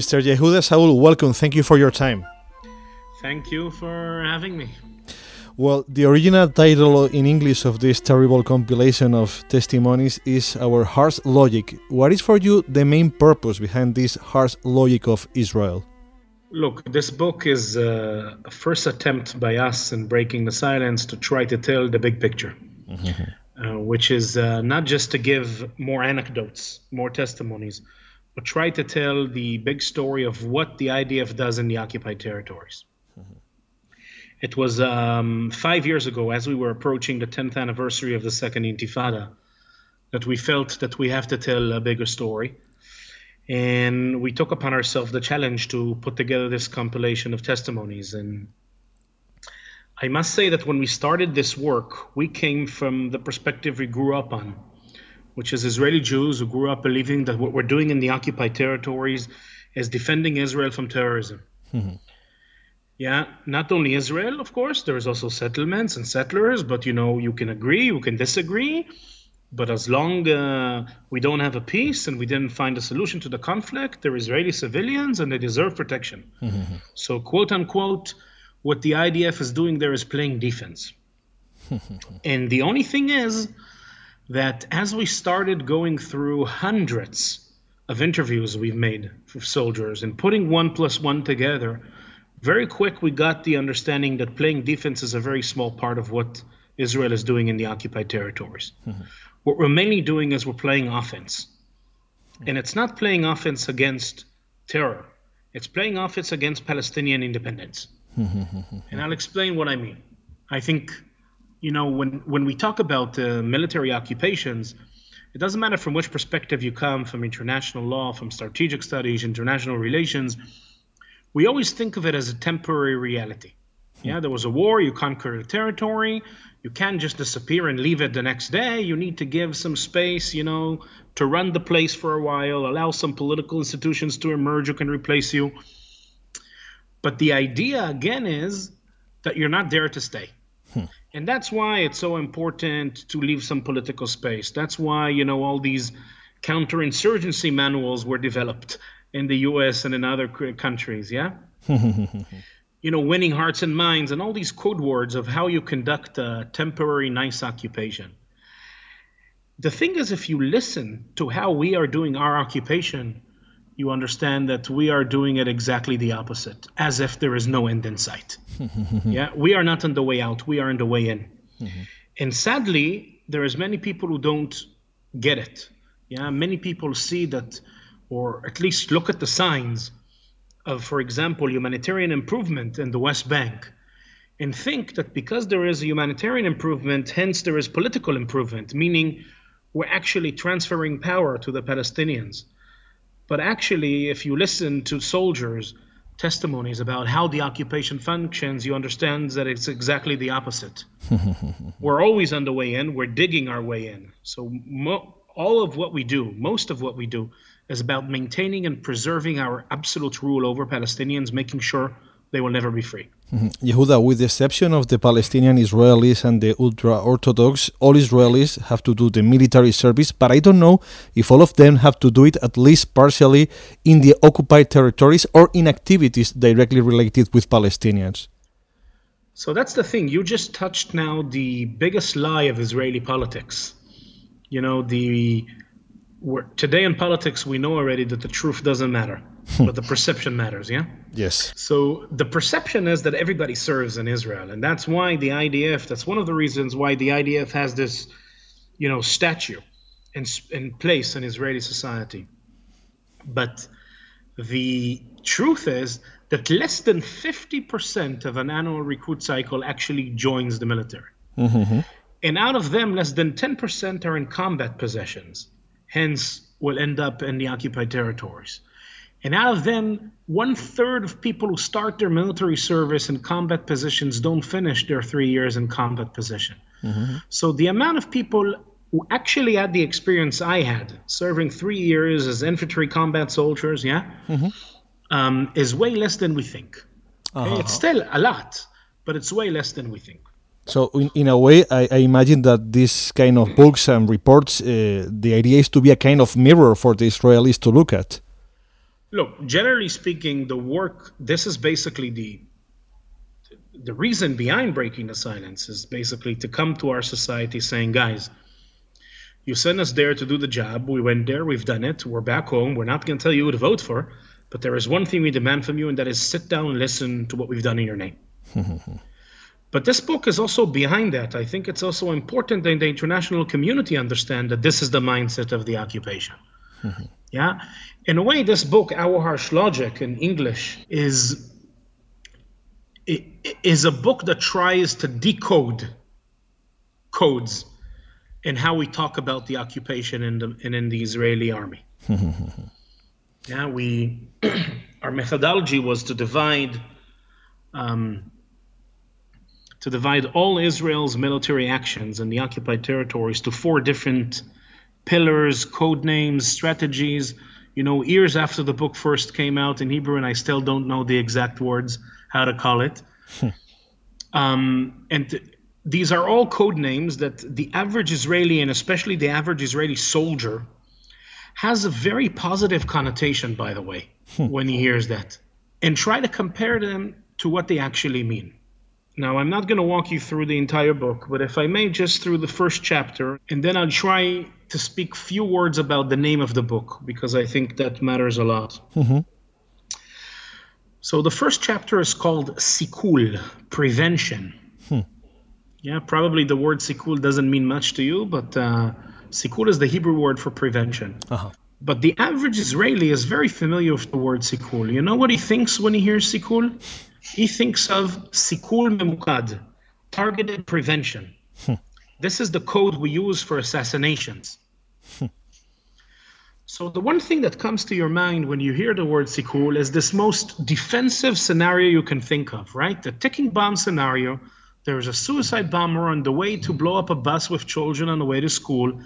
Mr. Yehuda Shaul, welcome. Thank you for your time. Thank you for having me. Well, the original title in English of this terrible compilation of testimonies is Our Harsh Logic. What is for you the main purpose behind this harsh logic of Israel? Look, this book is uh, a first attempt by us in breaking the silence to try to tell the big picture, mm-hmm. uh, which is uh, not just to give more anecdotes, more testimonies, but try to tell the big story of what the IDF does in the occupied territories. Mm-hmm. It was um, five years ago, as we were approaching the 10th anniversary of the Second Intifada, that we felt that we have to tell a bigger story. And we took upon ourselves the challenge to put together this compilation of testimonies. And I must say that when we started this work, we came from the perspective we grew up on which is Israeli Jews who grew up believing that what we're doing in the occupied territories is defending Israel from terrorism. Mm-hmm. Yeah, not only Israel, of course, there's also settlements and settlers, but you know, you can agree, you can disagree. But as long uh, we don't have a peace and we didn't find a solution to the conflict, they're Israeli civilians and they deserve protection. Mm-hmm. So, quote unquote, what the IDF is doing there is playing defense. and the only thing is, that as we started going through hundreds of interviews we've made for soldiers and putting one plus one together, very quick we got the understanding that playing defense is a very small part of what Israel is doing in the occupied territories. Mm-hmm. What we're mainly doing is we're playing offense. And it's not playing offense against terror, it's playing offense against Palestinian independence. and I'll explain what I mean. I think you know, when, when we talk about uh, military occupations, it doesn't matter from which perspective you come, from international law, from strategic studies, international relations, we always think of it as a temporary reality. Yeah, there was a war, you conquered a territory, you can't just disappear and leave it the next day. You need to give some space, you know, to run the place for a while, allow some political institutions to emerge who can replace you. But the idea, again, is that you're not there to stay. Hmm. And that's why it's so important to leave some political space. That's why, you know, all these counterinsurgency manuals were developed in the US and in other countries, yeah? you know, winning hearts and minds and all these code words of how you conduct a temporary nice occupation. The thing is, if you listen to how we are doing our occupation, you understand that we are doing it exactly the opposite, as if there is no end in sight. yeah, we are not on the way out; we are on the way in. Mm-hmm. And sadly, there is many people who don't get it. Yeah, many people see that, or at least look at the signs of, for example, humanitarian improvement in the West Bank, and think that because there is a humanitarian improvement, hence there is political improvement, meaning we're actually transferring power to the Palestinians but actually, if you listen to soldiers' testimonies about how the occupation functions, you understand that it's exactly the opposite. we're always on the way in, we're digging our way in. So, mo- all of what we do, most of what we do, is about maintaining and preserving our absolute rule over Palestinians, making sure they will never be free. Mm-hmm. Yehuda, with the exception of the Palestinian Israelis and the ultra Orthodox, all Israelis have to do the military service, but I don't know if all of them have to do it at least partially in the occupied territories or in activities directly related with Palestinians. So that's the thing. You just touched now the biggest lie of Israeli politics. You know, the today in politics we know already that the truth doesn't matter Hmm. but the perception matters, yeah? Yes. So the perception is that everybody serves in Israel, and that's why the IDF, that's one of the reasons why the IDF has this, you know, statue in, in place in Israeli society. But the truth is that less than 50% of an annual recruit cycle actually joins the military. Mm-hmm. And out of them, less than 10% are in combat possessions, hence will end up in the occupied territories. And out of them, one third of people who start their military service in combat positions don't finish their three years in combat position. Mm-hmm. So the amount of people who actually had the experience I had, serving three years as infantry combat soldiers, yeah, mm-hmm. um, is way less than we think. Uh-huh. It's still a lot, but it's way less than we think. So, in, in a way, I, I, imagine that this kind of books and reports, uh, the idea is to be a kind of mirror for the Israelis to look at. Look, generally speaking, the work, this is basically the the reason behind breaking the silence is basically to come to our society saying, guys, you sent us there to do the job. We went there, we've done it, we're back home. We're not going to tell you who to vote for, but there is one thing we demand from you, and that is sit down and listen to what we've done in your name. but this book is also behind that. I think it's also important that the international community understand that this is the mindset of the occupation. yeah? In a way, this book, Our Harsh Logic in English, is is a book that tries to decode codes in how we talk about the occupation in the and in the Israeli army. yeah, we our methodology was to divide um, to divide all Israel's military actions in the occupied territories to four different pillars, code names, strategies. You know, years after the book first came out in Hebrew, and I still don't know the exact words how to call it. um, and these are all code names that the average Israeli and especially the average Israeli soldier has a very positive connotation, by the way, hmm. when he hears that. And try to compare them to what they actually mean. Now, I'm not going to walk you through the entire book, but if I may, just through the first chapter, and then I'll try to speak few words about the name of the book because I think that matters a lot. Mm-hmm. So the first chapter is called Sikul, prevention. Hmm. Yeah, probably the word sikul doesn't mean much to you, but uh, sikul is the Hebrew word for prevention. Uh-huh. But the average Israeli is very familiar with the word sikul. You know what he thinks when he hears sikul? He thinks of sikul memukad, targeted prevention. Hmm. This is the code we use for assassinations. Hmm. So the one thing that comes to your mind when you hear the word sikul is this most defensive scenario you can think of, right? The ticking bomb scenario. There's a suicide bomber on the way to blow up a bus with children on the way to school.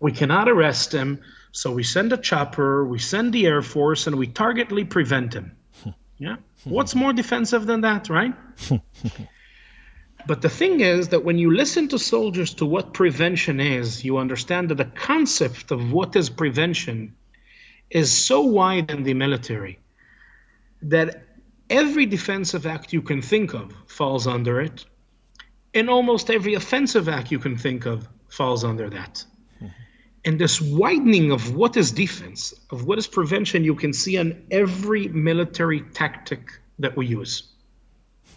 We cannot arrest him, so we send a chopper, we send the air force, and we targetly prevent him. Yeah. What's more defensive than that, right? But the thing is that when you listen to soldiers to what prevention is, you understand that the concept of what is prevention is so wide in the military that every defensive act you can think of falls under it, and almost every offensive act you can think of falls under that. And this widening of what is defense, of what is prevention, you can see on every military tactic that we use.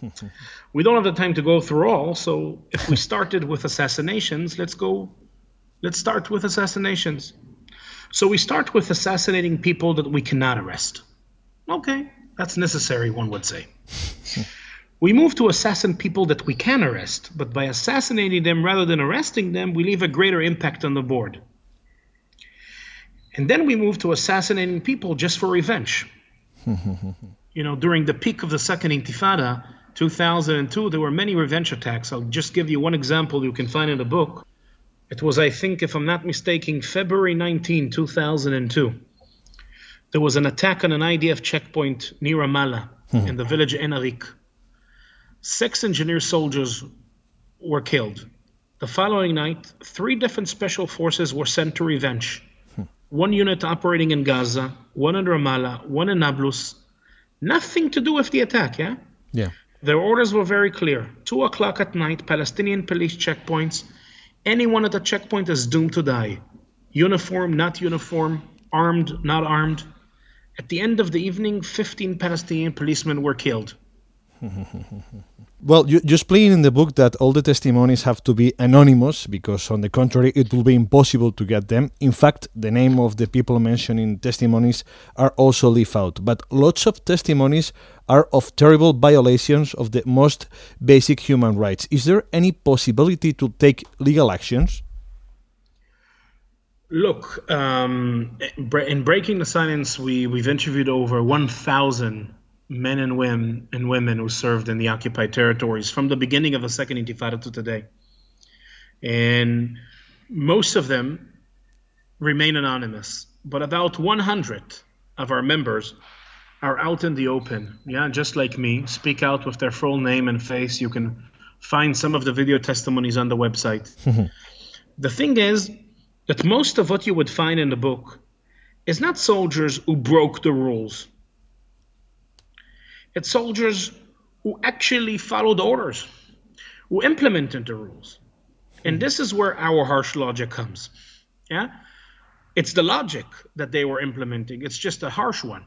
we don't have the time to go through all. So if we started with assassinations, let's go. Let's start with assassinations. So we start with assassinating people that we cannot arrest. Okay, that's necessary, one would say. we move to assassinate people that we can arrest, but by assassinating them rather than arresting them, we leave a greater impact on the board. And then we moved to assassinating people just for revenge. you know, during the peak of the Second Intifada, 2002, there were many revenge attacks. I'll just give you one example you can find in the book. It was, I think, if I'm not mistaken, February 19, 2002. There was an attack on an IDF checkpoint near Ramallah hmm. in the village Ein Arik. Six engineer soldiers were killed. The following night, three different special forces were sent to revenge. One unit operating in Gaza, one in Ramallah, one in Nablus. Nothing to do with the attack, yeah? Yeah. Their orders were very clear. Two o'clock at night, Palestinian police checkpoints. Anyone at a checkpoint is doomed to die. Uniform, not uniform, armed, not armed. At the end of the evening, 15 Palestinian policemen were killed. Well, you, you explain in the book that all the testimonies have to be anonymous because, on the contrary, it will be impossible to get them. In fact, the name of the people mentioned in testimonies are also left out. But lots of testimonies are of terrible violations of the most basic human rights. Is there any possibility to take legal actions? Look, um, in Breaking the Silence, we, we've interviewed over 1,000 men and women and women who served in the occupied territories from the beginning of the Second Intifada to today. And most of them remain anonymous, but about 100 of our members are out in the open. Yeah, just like me, speak out with their full name and face. You can find some of the video testimonies on the website. the thing is, that most of what you would find in the book is not soldiers who broke the rules. It's soldiers who actually followed orders, who implemented the rules. And mm-hmm. this is where our harsh logic comes. Yeah? It's the logic that they were implementing. It's just a harsh one.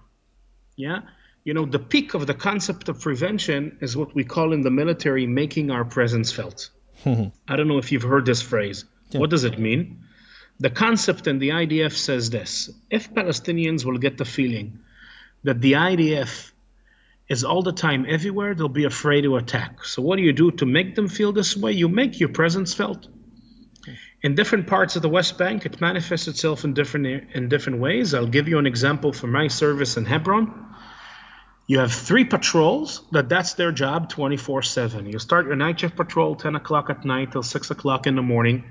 Yeah? You know, the peak of the concept of prevention is what we call in the military making our presence felt. Mm-hmm. I don't know if you've heard this phrase. Yeah. What does it mean? The concept in the IDF says this if Palestinians will get the feeling that the IDF is all the time everywhere, they'll be afraid to attack. So, what do you do to make them feel this way? You make your presence felt. In different parts of the West Bank, it manifests itself in different in different ways. I'll give you an example from my service in Hebron. You have three patrols that that's their job 24/7. You start your night shift patrol 10 o'clock at night till 6 o'clock in the morning.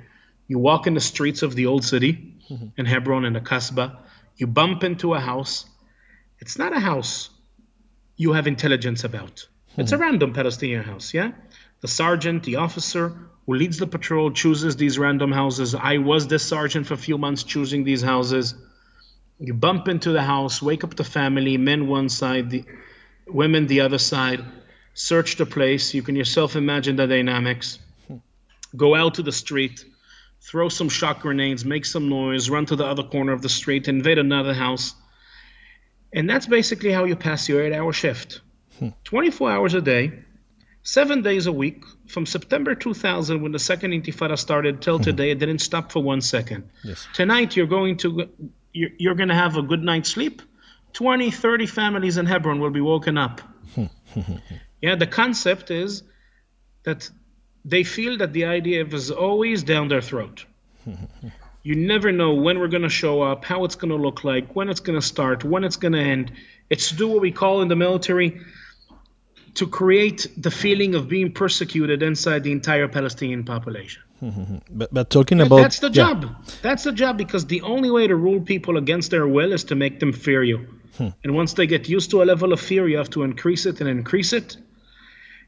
You walk in the streets of the old city mm-hmm. in Hebron and the Kasbah. You bump into a house. It's not a house you have intelligence about. Mm-hmm. It's a random Palestinian house, yeah? The sergeant, the officer who leads the patrol chooses these random houses. I was this sergeant for a few months choosing these houses. You bump into the house, wake up the family, men one side, the women the other side, search the place. You can yourself imagine the dynamics. Hmm. Go out to the street, throw some shock grenades, make some noise, run to the other corner of the street, invade another house. And that's basically how you pass your eight hour shift. Hmm. 24 hours a day, seven days a week, from September 2000, when the second Intifada started, till hmm. today, it didn't stop for one second. Yes. Tonight, you're going to you're, you're going to have a good night's sleep. 20, 30 families in Hebron will be woken up. Hmm. yeah, the concept is that they feel that the IDF is always down their throat. you never know when we're going to show up, how it's going to look like, when it's going to start, when it's going to end. It's to do what we call in the military to create the feeling of being persecuted inside the entire Palestinian population. but, but talking about that's the job. That's the job because the only way to rule people against their will is to make them fear you. Hmm. And once they get used to a level of fear, you have to increase it and increase it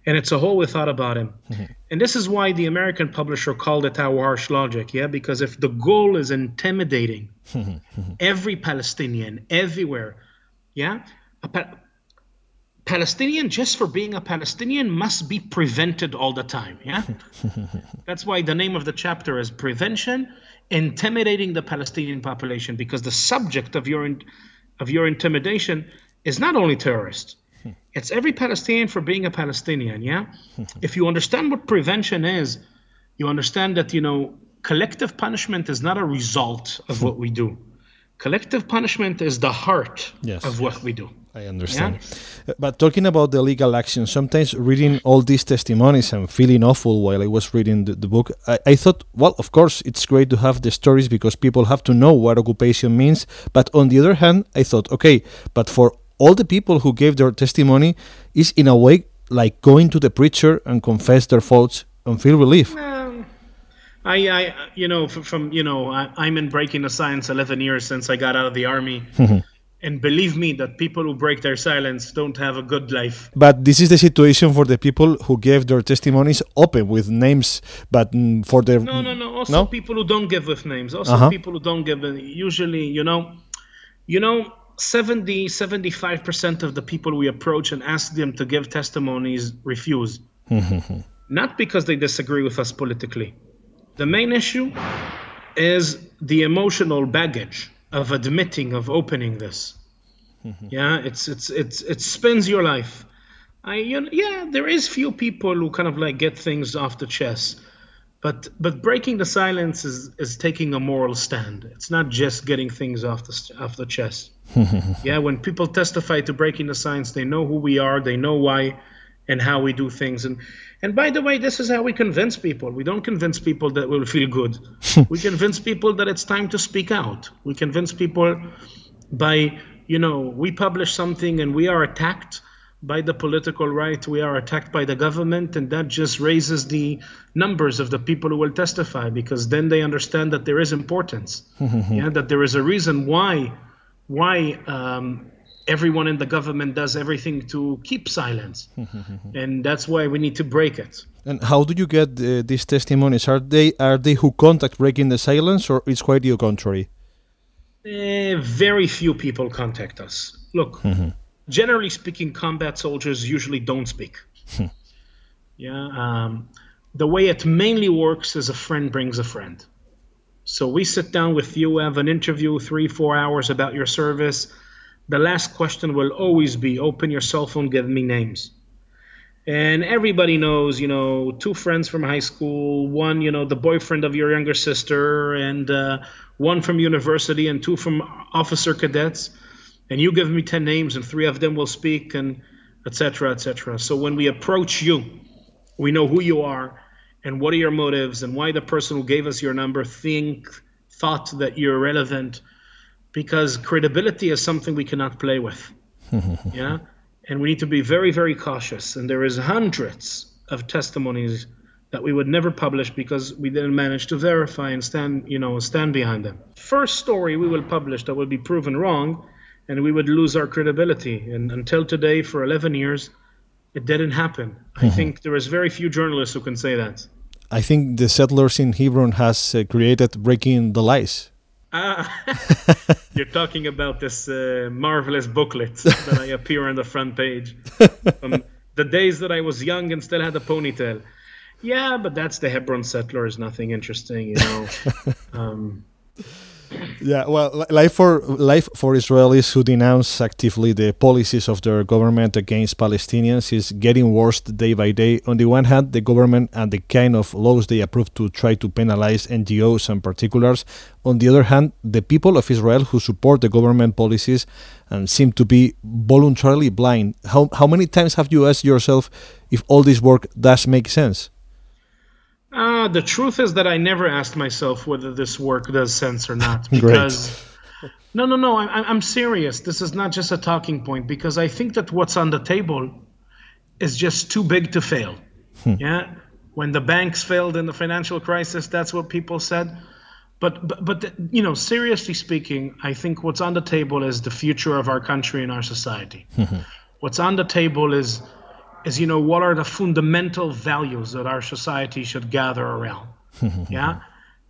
and it's a whole we thought about him. Mm-hmm. And this is why the American publisher called it our harsh logic, yeah? Because if the goal is intimidating every Palestinian everywhere, yeah? A pa- Palestinian, just for being a Palestinian, must be prevented all the time, yeah? That's why the name of the chapter is Prevention Intimidating the Palestinian Population, because the subject of your, in- of your intimidation is not only terrorists it's every Palestinian for being a Palestinian, yeah? if you understand what prevention is, you understand that, you know, collective punishment is not a result of what we do. Collective punishment is the heart yes. of what we do. I understand. Yeah? But talking about the legal action, sometimes reading all these testimonies and feeling awful while I was reading the, the book, I, I, thought, well, of course, it's great to have the stories because people have to know what occupation means. But on the other hand, I thought, okay, but for all the people who gave their testimony is in a way like going to the preacher and confess their faults and feel relief. Um, I, I, you know, from, you know, I, am in breaking the silence 11 years since I got out of the army. and believe me that people who break their silence don't have a good life but this is the situation for the people who gave their testimonies open with names but mm, for the no no no also no? people who don't give with names also uh-huh. people who don't give usually you know you know 70 75% of the people we approach and ask them to give testimonies refuse. Mm-hmm. Not because they disagree with us politically. The main issue is the emotional baggage of admitting of opening this. Mm-hmm. Yeah it's it's it's it spins your life. I you know, yeah there is few people who kind of like get things off the chest but but breaking the silence is is taking a moral stand it's not just getting things off the off the chest yeah when people testify to breaking the silence they know who we are they know why and how we do things. And and by the way, this is how we convince people. We don't convince people that will feel good. we convince people that it's time to speak out. We convince people by you know we publish something and we are attacked by the political right, we are attacked by the government, and that just raises the numbers of the people who will testify because then they understand that there is importance, yeah, that there is a reason why why um, everyone in the government does everything to keep silence, and that's why we need to break it. And how do you get uh, these testimonies? Are they are they who contact breaking the silence, or it's quite the contrary? Uh, very few people contact us. Look generally speaking, combat soldiers usually don't speak. Hmm. yeah. Um, the way it mainly works is a friend brings a friend. So we sit down with you, have an interview, three, four hours about your service. The last question will always be open your cell phone, give me names. And everybody knows, you know, two friends from high school, one, you know, the boyfriend of your younger sister, and uh, one from university, and two from officer cadets and you give me 10 names and three of them will speak and etc etc so when we approach you we know who you are and what are your motives and why the person who gave us your number think thought that you're relevant because credibility is something we cannot play with. Yeah? And we need to be very very cautious. And there is hundreds of testimonies that we would never publish because we didn't manage to verify and stand you know stand behind them. First story we will publish that will be proven wrong and we would lose our credibility. And until today, for 11 years, it didn't happen. Mm-hmm. I think there is very few journalists who can say that. I think the settlers in Hebron has uh, created breaking the lies. Ah, you're talking about this uh, marvelous booklet that I appear on the front page. Um, the days that I was young and still had a ponytail. Yeah, but that's the Hebron settlers. Nothing interesting, you know. Um, yeah, well, life for life for Israelis who denounce actively the policies of their government against Palestinians is getting worse day by day. On the one hand, the government and the kind of laws they approve to try to penalize NGOs and particulars. On the other hand, the people of Israel who support the government policies and seem to be voluntarily blind. How how many times have you asked yourself if all this work does make sense? Uh, the truth is that I never asked myself whether this work does sense or not. Because, no, no, no, I, I'm serious. This is not just a talking point because I think that what's on the table is just too big to fail. Hmm. Yeah. When the banks failed in the financial crisis, that's what people said. But, but, but, you know, seriously speaking, I think what's on the table is the future of our country and our society. what's on the table is is you know what are the fundamental values that our society should gather around? Yeah?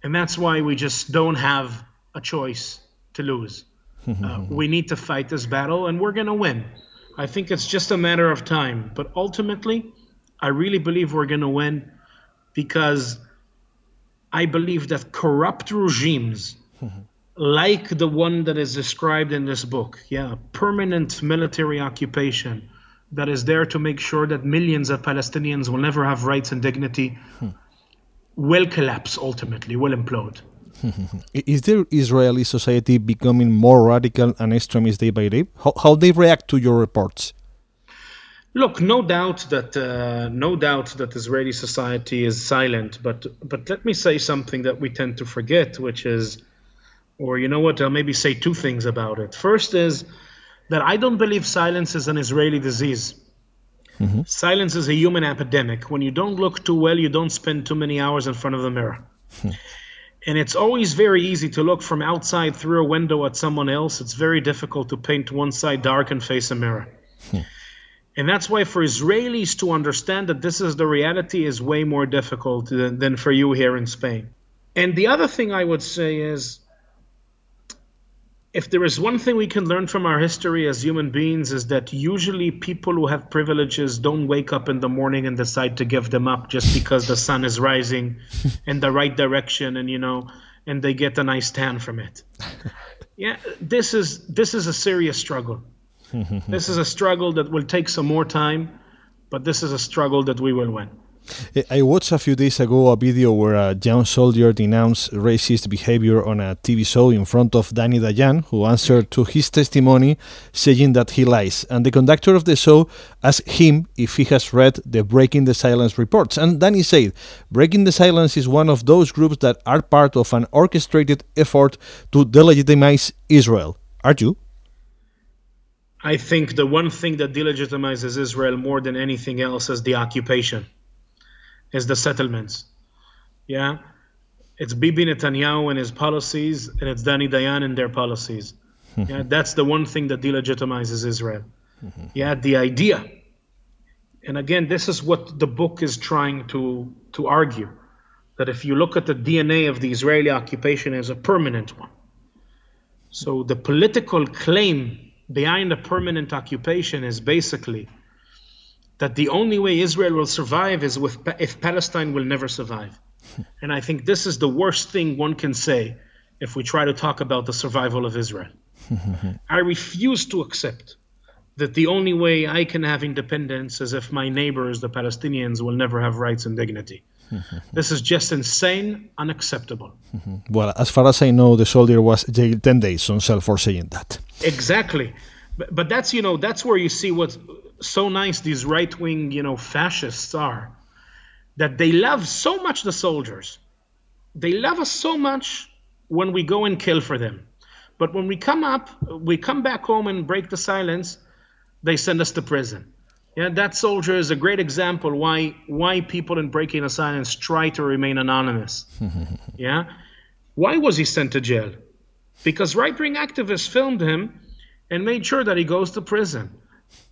And that's why we just don't have a choice to lose. Uh, we need to fight this battle and we're going to win. I think it's just a matter of time but ultimately i really believe we're going to win because i believe that corrupt regimes like the one that is described in this book yeah permanent military occupation that is there to make sure that millions of Palestinians will never have rights and dignity hmm. will collapse ultimately, will implode. is the Israeli society becoming more radical and extremist day by day? How, how they react to your reports? Look, no doubt that uh, no doubt that Israeli society is silent, but but let me say something that we tend to forget, which is, or you know what? I'll maybe say two things about it. First is that I don't believe silence is an Israeli disease. Mm-hmm. Silence is a human epidemic. When you don't look too well, you don't spend too many hours in front of the mirror. Hmm. And it's always very easy to look from outside through a window at someone else. It's very difficult to paint one side dark and face a mirror. Hmm. And that's why for Israelis to understand that this is the reality is way more difficult than, than for you here in Spain. And the other thing I would say is if there is one thing we can learn from our history as human beings is that usually people who have privileges don't wake up in the morning and decide to give them up just because the sun is rising in the right direction and you know and they get a nice tan from it. Yeah this is this is a serious struggle. This is a struggle that will take some more time but this is a struggle that we will win I watched a few days ago a video where a young soldier denounced racist behavior on a TV show in front of Danny Dayan, who answered to his testimony saying that he lies. And the conductor of the show asked him if he has read the Breaking the Silence reports. And Danny said, Breaking the Silence is one of those groups that are part of an orchestrated effort to delegitimize Israel. Are you? I think the one thing that delegitimizes Israel more than anything else is the occupation is the settlements. Yeah, it's Bibi Netanyahu and his policies, and it's Danny Dayan and their policies. Hmm. yeah, that's the one thing that delegitimizes Israel. Hmm. yeah, the idea. And again, this is what the book is trying to to argue that if you look at the DNA of the Israeli occupation as a permanent one. So the political claim behind a permanent occupation is basically that the only way Israel will survive is with if Palestine will never survive. and I think this is the worst thing one can say if we try to talk about the survival of Israel. I refuse to accept that the only way I can have independence is if my neighbors, the Palestinians, will never have rights and dignity. this is just insane, unacceptable. well, as far as I know, the soldier was jailed 10 days on cell for saying that. Exactly. But, but that's, you know, that's where you see what's so nice these right wing, you know, fascists are that they love so much the soldiers. They love us so much when we go and kill for them. But when we come up, we come back home and break the silence, they send us to prison. Yeah, that soldier is a great example why why people in breaking the silence try to remain anonymous. yeah, why was he sent to jail? Because right-wing activists filmed him and made sure that he goes to prison.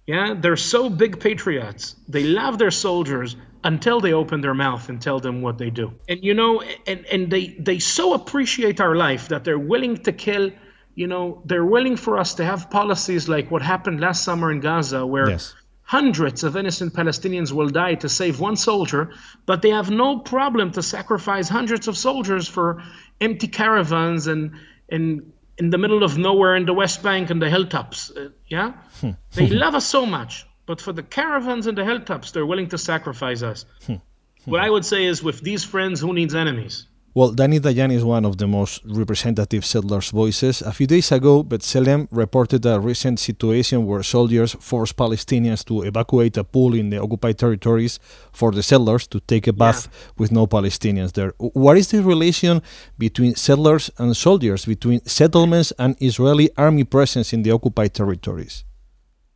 Yeah, they're so big patriots. They love their soldiers until they open their mouth and tell them what they do. And you know, and, and they they so appreciate our life that they're willing to kill, you know, they're willing for us to have policies like what happened last summer in Gaza where yes. hundreds of innocent Palestinians will die to save one soldier, but they have no problem to sacrifice hundreds of soldiers for empty caravans and and in the middle of nowhere in the West Bank and the hilltops. Uh, yeah? Hmm. they love us so much, but for the caravans and the hilltops, they're willing to sacrifice us. Hmm. what I would say is with these friends, who needs enemies? Well, Danny Dayan is one of the most representative settlers' voices. A few days ago, B'Tselem reported a recent situation where soldiers forced Palestinians to evacuate a pool in the occupied territories for the settlers to take a bath yeah. with no Palestinians there. What is the relation between settlers and soldiers, between settlements and Israeli army presence in the occupied territories?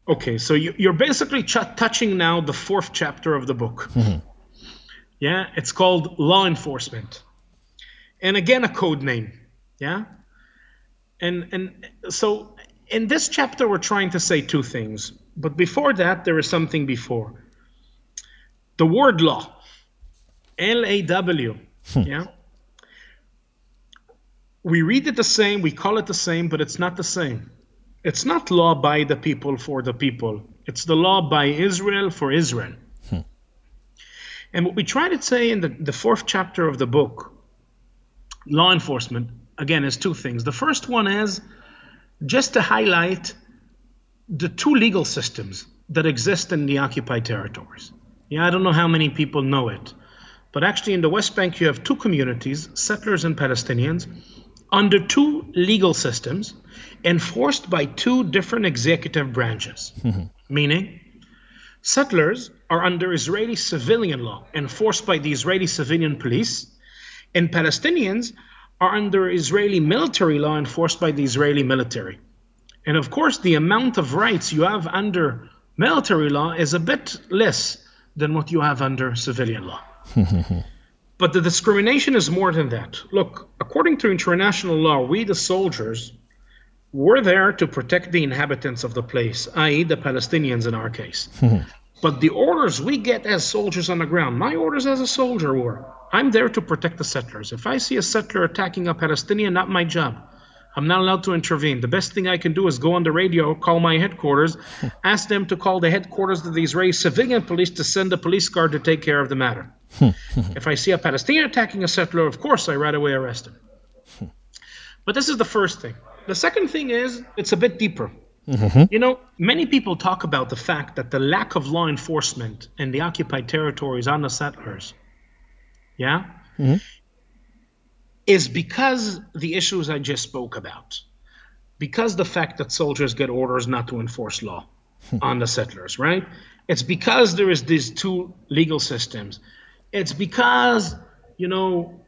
Okay, so you're basically ch- touching now the fourth chapter of the book. Mm-hmm. Yeah, it's called law enforcement and again a code name yeah? And and so in this chapter we're trying to say two things but before that there is something before. The word law l-a-w hmm. yeah? We read it the same we call it the same but it's not the same. It's not law by the people for the people. It's the law by israel for israel. Hmm. and what we try to say in the, the fourth chapter of the book law enforcement, again, is two things. The first one is just to highlight the two legal systems that exist in the occupied territories. Yeah, I don't know how many people know it, but actually in the West Bank you have two communities, settlers and Palestinians, under two legal systems enforced by two different executive branches. Mm-hmm. Meaning, settlers are under Israeli civilian law enforced by the Israeli civilian police and Palestinians are under Israeli military law enforced by the Israeli military. And of course, the amount of rights you have under military law is a bit less than what you have under civilian law. but the discrimination is more than that. Look, according to international law, we, the soldiers, were there to protect the inhabitants of the place, i.e., the Palestinians in our case. but the orders we get as soldiers on the ground, my orders as a soldier were I'm there to protect the settlers. If I see a settler attacking a Palestinian, not my job. I'm not allowed to intervene. The best thing I can do is go on the radio, call my headquarters, ask them to call the headquarters of the Israeli civilian police to send a police guard to take care of the matter. if I see a Palestinian attacking a settler, of course I right away arrest him. but this is the first thing. The second thing is it's a bit deeper. Mm-hmm. You know, many people talk about the fact that the lack of law enforcement in the occupied territories on the settlers, yeah, mm-hmm. is because the issues I just spoke about. Because the fact that soldiers get orders not to enforce law hmm. on the settlers, right? It's because there is these two legal systems. It's because, you know,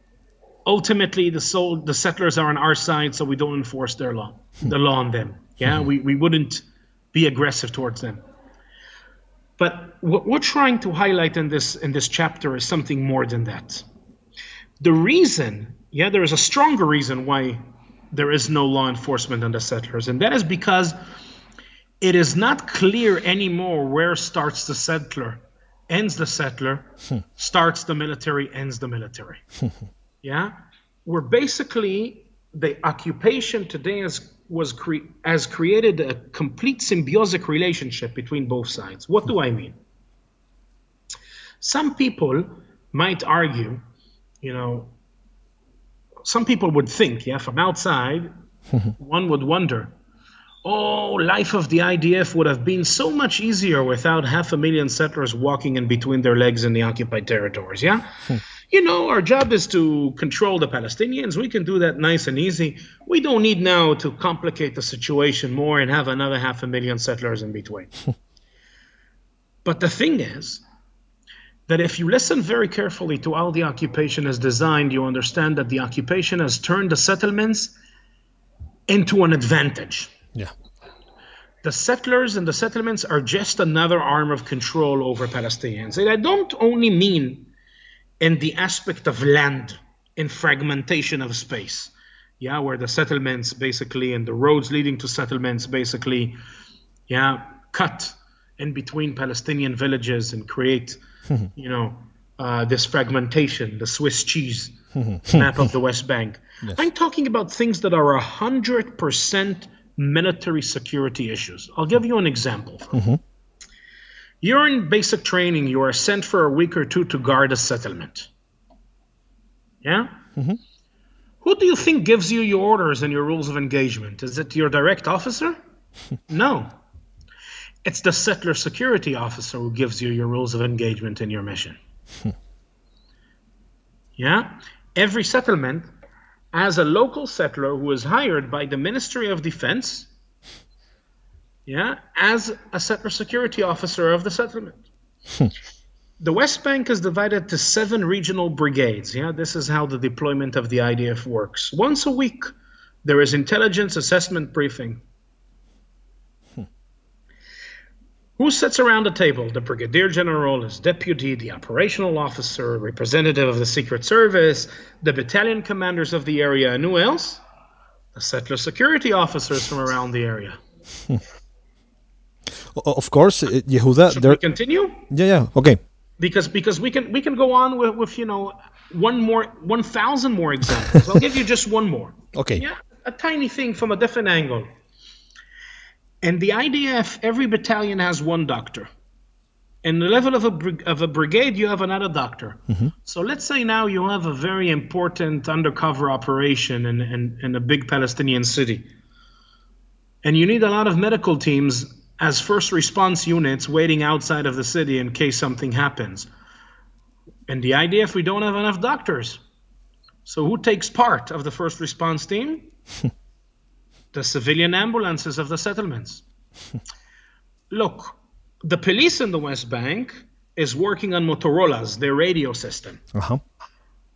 ultimately the soul, the settlers are on our side, so we don't enforce their law, hmm. the law on them. Yeah, hmm. we, we wouldn't be aggressive towards them. But what we're trying to highlight in this in this chapter is something more than that. The reason, yeah, there is a stronger reason why there is no law enforcement on the settlers, and that is because it is not clear anymore where starts the settler, ends the settler, hmm. starts the military, ends the military. yeah, we're basically the occupation today has was cre- has created a complete symbiotic relationship between both sides. What do I mean? Some people might argue, you know, some people would think, yeah, from outside, one would wonder, oh, life of the IDF would have been so much easier without half a million settlers walking in between their legs in the occupied territories, yeah? Hmm. You know, our job is to control the Palestinians. We can do that nice and easy. We don't need now to complicate the situation more and have another half a million settlers in between. but the thing is that if you listen very carefully to how the occupation is designed, you understand that the occupation has turned the settlements into an advantage. Yeah. The settlers and the settlements are just another arm of control over Palestinians. And I don't only mean in the aspect of land in fragmentation of space. Yeah where the settlements basically and the roads leading to settlements basically yeah cut in between palestinian villages and create you know uh, this fragmentation the swiss cheese map of the west bank. I'm talking about things that are 100% military security issues. I'll give you an example you're in basic training. You are sent for a week or two to guard a settlement. Yeah? Mm-hmm. Who do you think gives you your orders and your rules of engagement? Is it your direct officer? no. It's the settler security officer who gives you your rules of engagement in your mission. yeah? Every settlement has a local settler who is hired by the Ministry of Defense yeah, as a settler security officer of the settlement. Hmm. the West Bank is divided to seven regional brigades. Yeah, this is how the deployment of the IDF works. Once a week, there is intelligence assessment briefing. Hmm. Who sits around the table? The brigadier general, his deputy, the operational officer, representative of the Secret Service, the battalion commanders of the area, and who else? The settler security officers from around the area. Hmm. Of course, uh, Yehuda. Should there, we continue? yeah, yeah. Okay. because because we can we can go on with, with you know one more one thousand more examples. I'll give you just one more. Okay. Yeah, a tiny thing from a different angle. And the IDF, every battalion has one doctor. And the level of a brig- of a brigade, you have another doctor. So let's say now you have a very important undercover operation in, in, in a big Palestinian city, and you need a lot of medical teams as first response units waiting outside of the city in case something happens. And the idea IDF, we don't have enough doctors. So who takes part of the first response team? the civilian ambulances of the settlements. Look, the police in the West Bank is working on Motorola's, their radio system. Uh huh.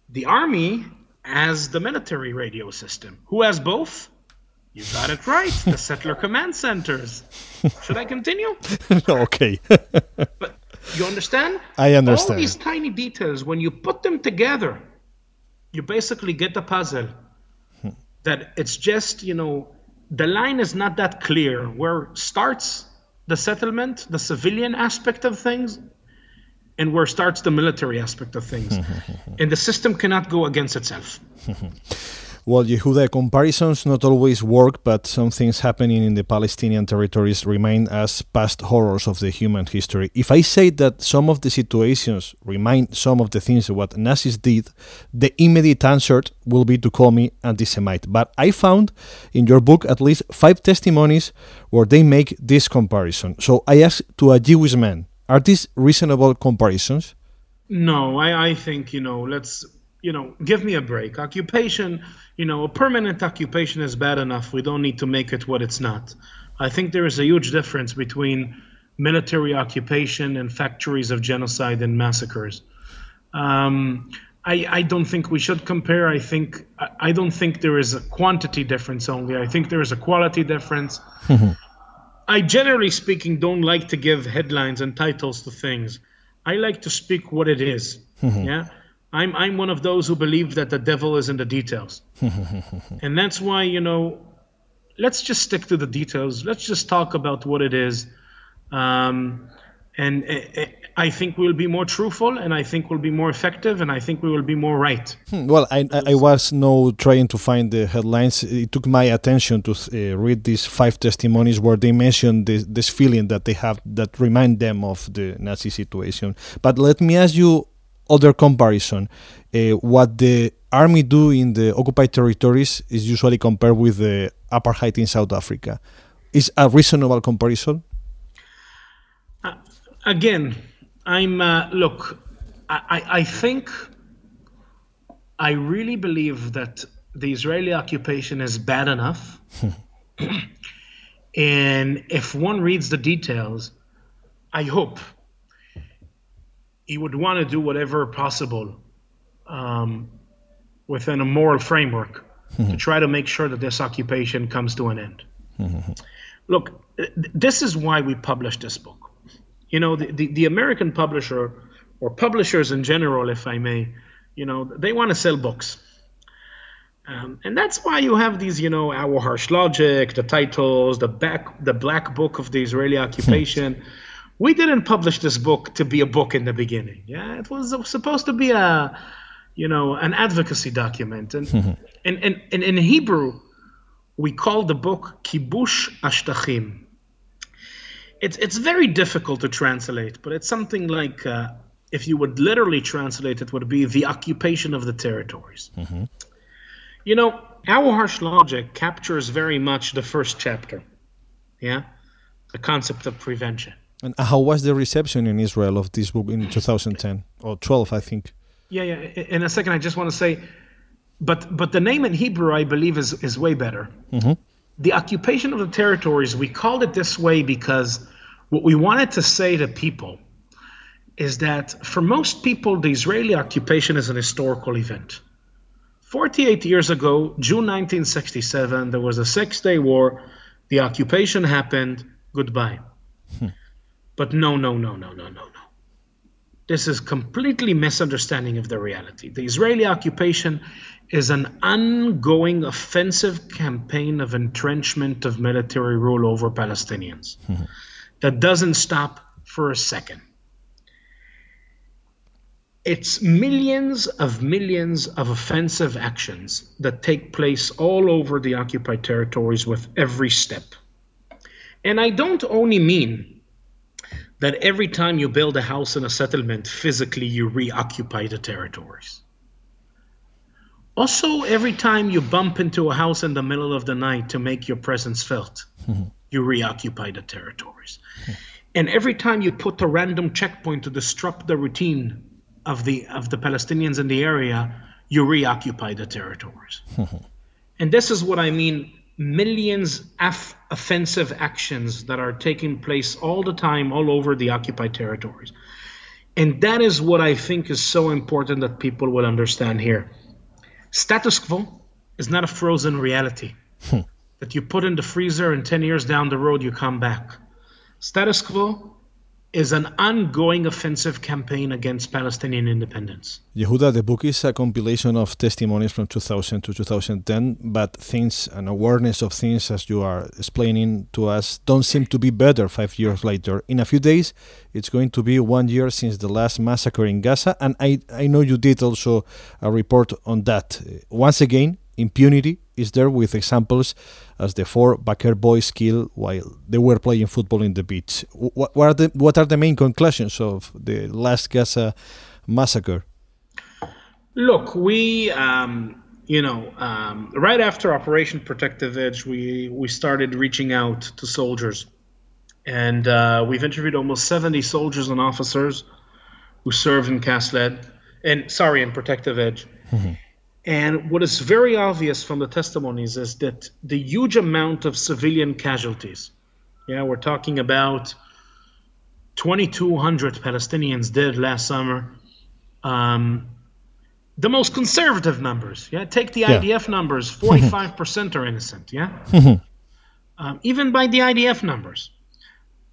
The army has the military radio system. Who has both? You got it right. The settler command centers. Should I continue? okay. But you understand? I understand. All these tiny details, when you put them together, you basically get the puzzle. That it's just, you know, the line is not that clear. Where starts the settlement, the civilian aspect of things, and where starts the military aspect of things. and the system cannot go against itself. Well, Yehuda, comparisons not always work, but some things happening in the Palestinian territories remain as past horrors of the human history. If I say that some of the situations remind some of the things what Nazis did, the immediate answer will be to call me anti-Semite. But I found in your book at least five testimonies where they make this comparison. So I asked to a Jewish man, are these reasonable comparisons? No, I, I think, you know, let's you know, give me a break. Occupation, you know, a permanent occupation is bad enough. We don't need to make it what it's not. I think there is a huge difference between military occupation and factories of genocide and massacres. Um, I, I, don't think we should compare. I think I don't think there is a quantity difference only. I think there is a quality difference. I generally speaking don't like to give headlines and titles to things. I like to speak what it is. yeah I'm I'm one of those who believe that the devil is in the details, and that's why you know, let's just stick to the details. Let's just talk about what it is, um, and uh, I think we'll be more truthful, and I think we'll be more effective, and I think we will be more right. Hmm, well, I, I was no trying to find the headlines. It took my attention to uh, read these five testimonies where they mention this, this feeling that they have that remind them of the Nazi situation. But let me ask you other comparison, uh, what the army do in the occupied territories is usually compared with the apartheid in South Africa. Is a reasonable comparison? Uh, again, I'm uh, look. I, I think I really believe that the Israeli occupation is bad enough. and if one reads the details, I hope he would want to do whatever possible um, within a moral framework to try to make sure that this occupation comes to an end. Look, this is why we published this book. You know, the, the, the, American publisher, or publishers in general, if I may, you know, they want to sell books. Um, and that's why you have these, you know, our harsh logic, the titles, the back, the black book of the Israeli occupation we didn't publish this book to be a book in the beginning. Yeah, it was supposed to be a, you know, an advocacy document. And, and, and, and in Hebrew, we call the book Kibush Ashtachim. It's, it's very difficult to translate, but it's something like, uh, if you would literally translate it, would be the occupation of the territories. Mm-hmm. You know, our harsh logic captures very much the first chapter. Yeah, the concept of prevention. And how was the reception in Israel of this book in 2010 or 12, I think? Yeah, yeah. In a second, I just want to say, but but the name in Hebrew, I believe, is is way better. Mm-hmm. The occupation of the territories, we called it this way because what we wanted to say to people is that for most people, the Israeli occupation is an historical event. 48 years ago, June 1967, there was a Six Day War. The occupation happened. Goodbye. Hmm. But no, no, no, no, no, no, no. This is completely misunderstanding of the reality. The Israeli occupation is an ongoing offensive campaign of entrenchment of military rule over Palestinians mm-hmm. that doesn't stop for a second. It's millions of millions of offensive actions that take place all over the occupied territories with every step. And I don't only mean that every time you build a house in a settlement, physically you reoccupy the territories. Also, every time you bump into a house in the middle of the night to make your presence felt, mm-hmm. you reoccupy the territories. Mm-hmm. And every time you put a random checkpoint to disrupt the routine of the of the Palestinians in the area, you reoccupy the territories. Mm-hmm. And this is what I mean millions of offensive actions that are taking place all the time all over the occupied territories. And that is what I think is so important that people will understand here. Status quo is not a frozen reality hmm. that you put in the freezer and 10 years down the road you come back. Status quo is an ongoing offensive campaign against Palestinian independence. Yehuda, the book is a compilation of testimonies from 2000 to 2010, but things and awareness of things, as you are explaining to us, don't seem to be better five years later. In a few days, it's going to be one year since the last massacre in Gaza, and I, I know you did also a report on that. Once again, impunity is there with examples as the four Bakr boys killed while they were playing football in the beach. What, what, are the what are the main conclusions of the last Gaza massacre? Look, we um, you know um, right after Operation Protective Edge, we we started reaching out to soldiers, and uh, we've interviewed almost seventy soldiers and officers who served in Cast Lead, and sorry, in Protective Edge. Mm-hmm. And what is very obvious from the testimonies is that the huge amount of civilian casualties, yeah, we're talking about 2,200 Palestinians dead last summer. Um, the most conservative numbers, yeah, take the yeah. IDF numbers, 45% are innocent, yeah? um, even by the IDF numbers.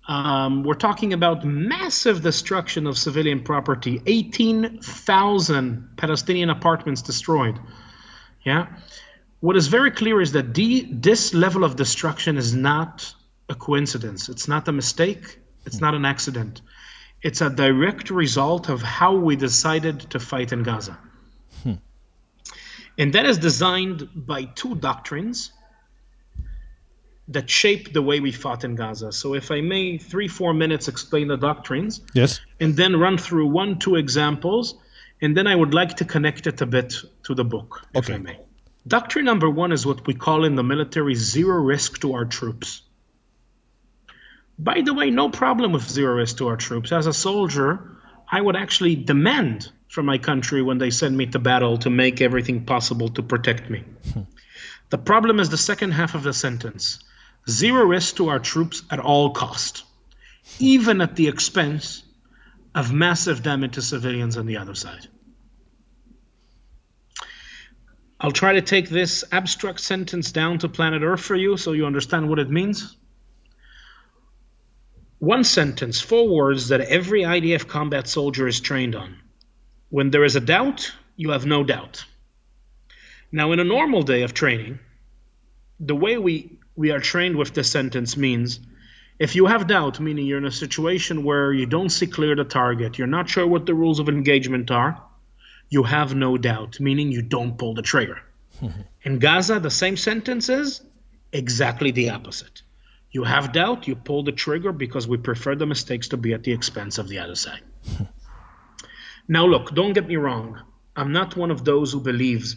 Um, we're talking about massive destruction of civilian property 18,000 Palestinian apartments destroyed. Yeah. What is very clear is that the, this level of destruction is not a coincidence, it's not a mistake, it's not an accident. It's a direct result of how we decided to fight in Gaza. Hmm. And that is designed by two doctrines that shaped the way we fought in Gaza. So, if I may, three, four minutes explain the doctrines. Yes. And then run through one, two examples. And then I would like to connect it a bit to the book, if. I may. Doctrine number one is what we call in the military zero risk to our troops. By the way, no problem with zero risk to our troops. As a soldier, I would actually demand from my country when they send me to battle to make everything possible to protect me. Hmm. The problem is the second half of the sentence zero risk to our troops at all cost, even at the expense of massive damage to civilians on the other side. I'll try to take this abstract sentence down to planet Earth for you so you understand what it means. One sentence, four words that every IDF combat soldier is trained on. When there is a doubt, you have no doubt. Now, in a normal day of training, the way we we are trained with this sentence means if you have doubt, meaning you're in a situation where you don't see clear the target, you're not sure what the rules of engagement are, you have no doubt, meaning you don't pull the trigger. in Gaza, the same sentence is exactly the opposite. You have doubt, you pull the trigger because we prefer the mistakes to be at the expense of the other side. now, look, don't get me wrong. I'm not one of those who believes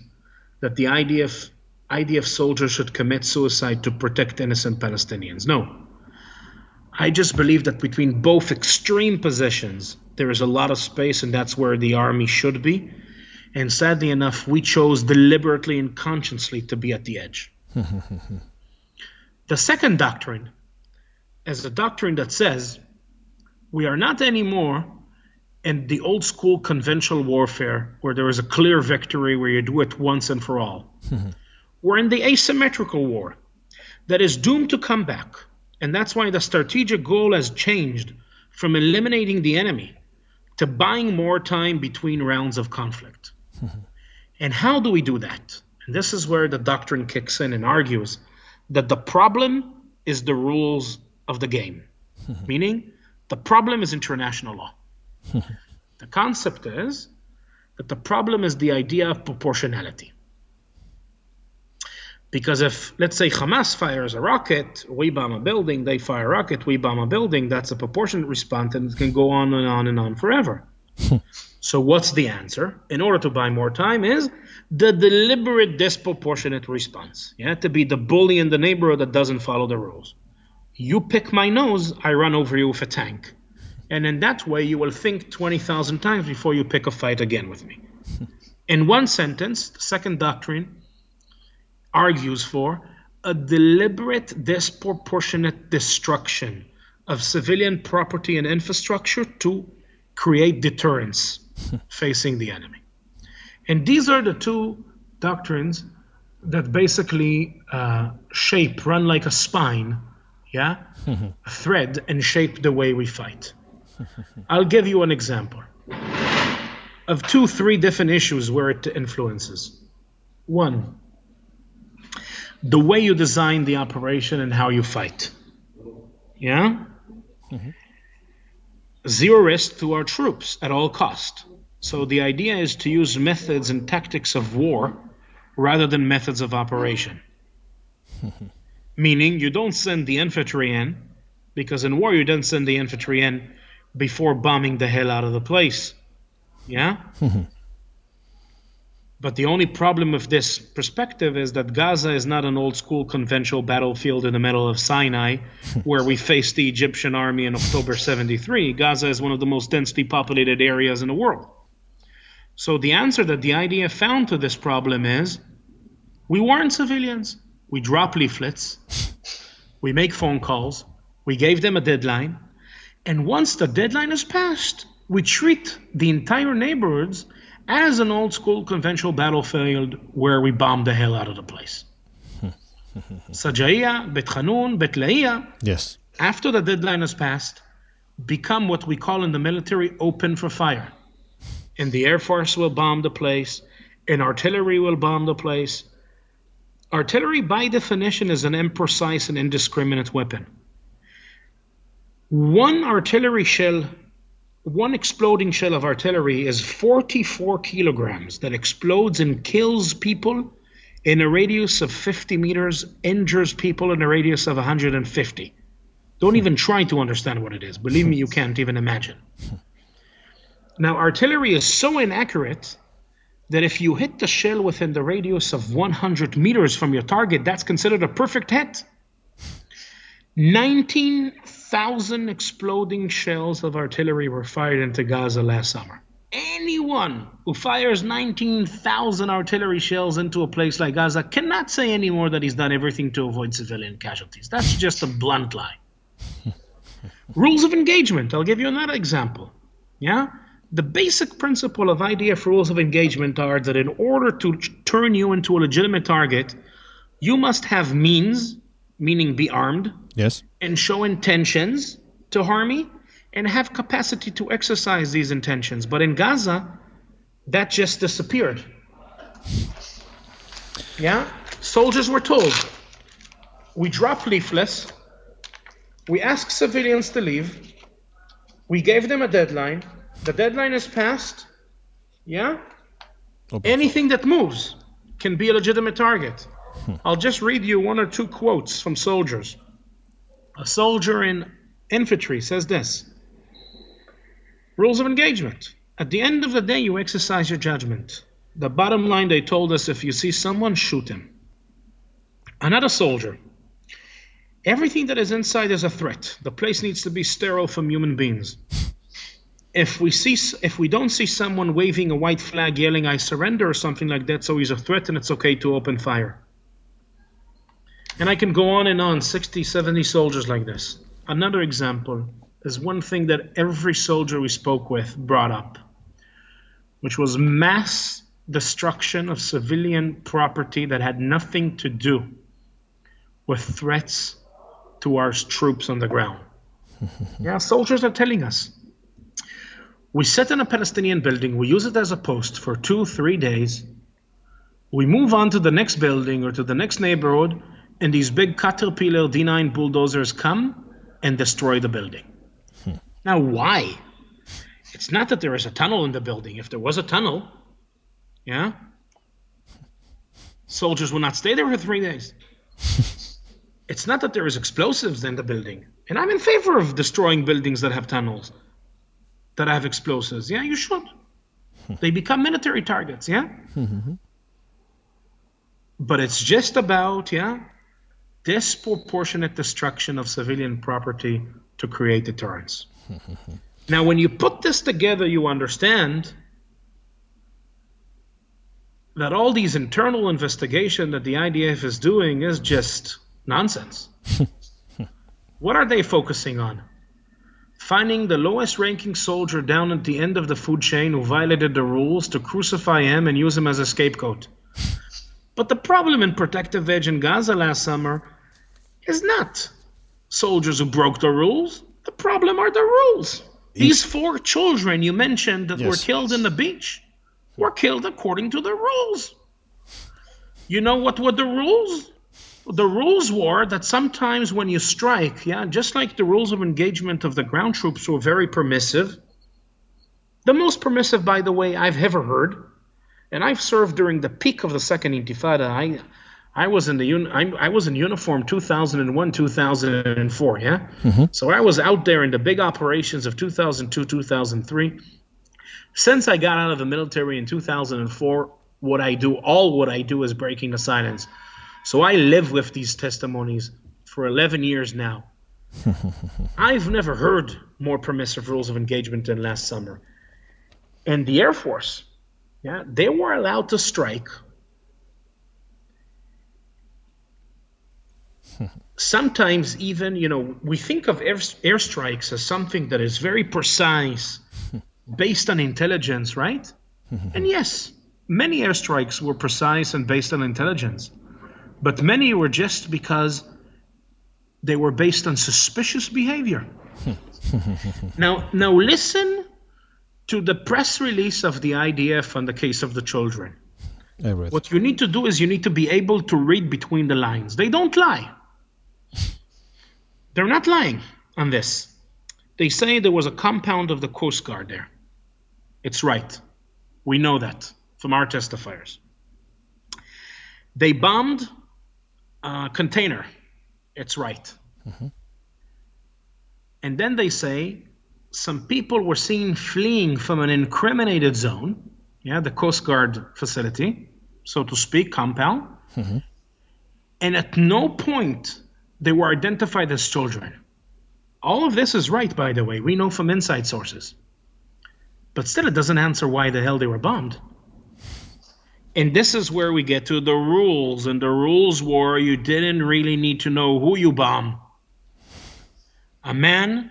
that the IDF IDF soldiers should commit suicide to protect innocent Palestinians. No. I just believe that between both extreme positions, there is a lot of space, and that's where the army should be. And sadly enough, we chose deliberately and consciously to be at the edge. the second doctrine is a doctrine that says we are not anymore in the old school conventional warfare where there is a clear victory where you do it once and for all. We're in the asymmetrical war that is doomed to come back. And that's why the strategic goal has changed from eliminating the enemy to buying more time between rounds of conflict. and how do we do that? And this is where the doctrine kicks in and argues that the problem is the rules of the game, meaning the problem is international law. the concept is that the problem is the idea of proportionality. Because if, let's say, Hamas fires a rocket, we bomb a building, they fire a rocket, we bomb a building, that's a proportionate response, and it can go on and on and on forever. so, what's the answer? In order to buy more time, is the deliberate disproportionate response. Yeah, to be the bully in the neighborhood that doesn't follow the rules. You pick my nose, I run over you with a tank. And in that way, you will think 20,000 times before you pick a fight again with me. in one sentence, the second doctrine argues for a deliberate disproportionate destruction of civilian property and infrastructure to create deterrence facing the enemy. And these are the two doctrines that basically uh, shape, run like a spine, yeah, a thread, and shape the way we fight. I'll give you an example of two, three different issues where it influences. One, the way you design the operation and how you fight. Yeah? Mm-hmm. Zero risk to our troops at all cost. So the idea is to use methods and tactics of war rather than methods of operation. Meaning, you don't send the infantry in, because in war, you don't send the infantry in before bombing the hell out of the place. Yeah? But the only problem with this perspective is that Gaza is not an old school conventional battlefield in the middle of Sinai where we faced the Egyptian army in October 73. Gaza is one of the most densely populated areas in the world. So the answer that the IDF found to this problem is we warn civilians, we drop leaflets, we make phone calls, we gave them a deadline, and once the deadline is passed, we treat the entire neighborhoods as an old school conventional battlefield where we bomb the hell out of the place. Sajaiya, Bet Hanun, Bet Lahiya, Yes. after the deadline has passed, become what we call in the military open for fire. And the Air Force will bomb the place, and artillery will bomb the place. Artillery, by definition, is an imprecise and indiscriminate weapon. One artillery shell, one exploding shell of artillery is 44 kilograms that explodes and kills people in a radius of 50 meters, injures people in a radius of 150. Don't even try to understand what it is. Believe me, you can't even imagine. Now, artillery is so inaccurate that if you hit the shell within the radius of 100 meters from your target, that's considered a perfect hit. 19,000 exploding shells of artillery were fired into Gaza last summer. Anyone who fires 19,000 artillery shells into a place like Gaza cannot say anymore that he's done everything to avoid civilian casualties. That's just a blunt lie. rules of engagement. I'll give you another example. Yeah? The basic principle of IDF rules of engagement are that in order to turn you into a legitimate target, you must have means, meaning be armed, Yes. and show intentions to harm me and have capacity to exercise these intentions. But in Gaza, that just disappeared. Yeah? Soldiers were told we drop leaflets, we ask civilians to leave, we gave them a deadline, the deadline is passed. Yeah? Open Anything that moves can be a legitimate target. Hmm. I'll just read you one or two quotes from soldiers. A soldier in infantry says this Rules of engagement. At the end of the day, you exercise your judgment. The bottom line, they told us if you see someone, shoot him. Another soldier. Everything that is inside is a threat. The place needs to be sterile from human beings. If we see, if we don't see someone waving a white flag, yelling "I surrender" or something like that, so he's a threat, and it's okay to open fire. And I can go on and on, 60, 70 soldiers like this. Another example is one thing that every soldier we spoke with brought up, which was mass destruction of civilian property that had nothing to do with threats to our troops on the ground. yeah, soldiers are telling us. We sit in a Palestinian building, we use it as a post for two, three days. We move on to the next building or to the next neighborhood, and these big Caterpillar D9 bulldozers come and destroy the building. Hmm. Now, why? It's not that there is a tunnel in the building. If there was a tunnel, yeah, soldiers will not stay there for three days. it's not that there is explosives in the building. And I'm in favor of destroying buildings that have tunnels, that have explosives. Yeah, you should. Hmm. They become military targets, yeah? Mm-hmm. But it's just about, yeah, disproportionate destruction of civilian property to create deterrence. now, when you put this together, you understand that all these internal investigation that the IDF is doing is just nonsense. what are they focusing on? Finding the lowest ranking soldier down at the end of the food chain who violated the rules to crucify him and use him as a scapegoat. But the problem in Protective Edge in Gaza last summer is not soldiers who broke the rules. The problem are the rules. These four children you mentioned that were killed in the beach were killed according to the rules. You know what were the rules? The rules were that sometimes when you strike, yeah, just like the rules of engagement of the ground troops were very permissive, the most permissive, by the way, I've ever heard, And I've served during the peak of the second Intifada. I I was in the un- I, I was in uniform 2001 2004 yeah? Mm-hmm. so I was out there in the big operations of 2002 2003 since I got out of the military in 2004 what I do all what I do is breaking the silence. So I live with these testimonies for 11 years now. I've never heard more permissive rules of engagement than last summer. And the Air Force yeah they were allowed to strike. Sometimes even you know we think of air, airstrikes as something that is very precise based on intelligence right? And yes many airstrikes were precise and based on intelligence but many were just because they were based on suspicious behavior. Now now listen to the press release of the idf on the case of the children what you need to do is you need to be able to read between the lines they don't lie they're not lying on this. They say there was a compound of the Coast Guard there. It's right. We know that from our testifiers. They bombed a container. It's right. Mm-hmm. And then they say some people were seen fleeing from an incriminated zone, yeah, the Coast Guard facility, so to speak, compound. Mm-hmm. And at no point they were identified as children. All of this is right, by the way. We know from inside sources. But still, it doesn't answer why the hell they were bombed. And this is where we get to the rules. And the rules were you didn't really need to know who you bomb. A man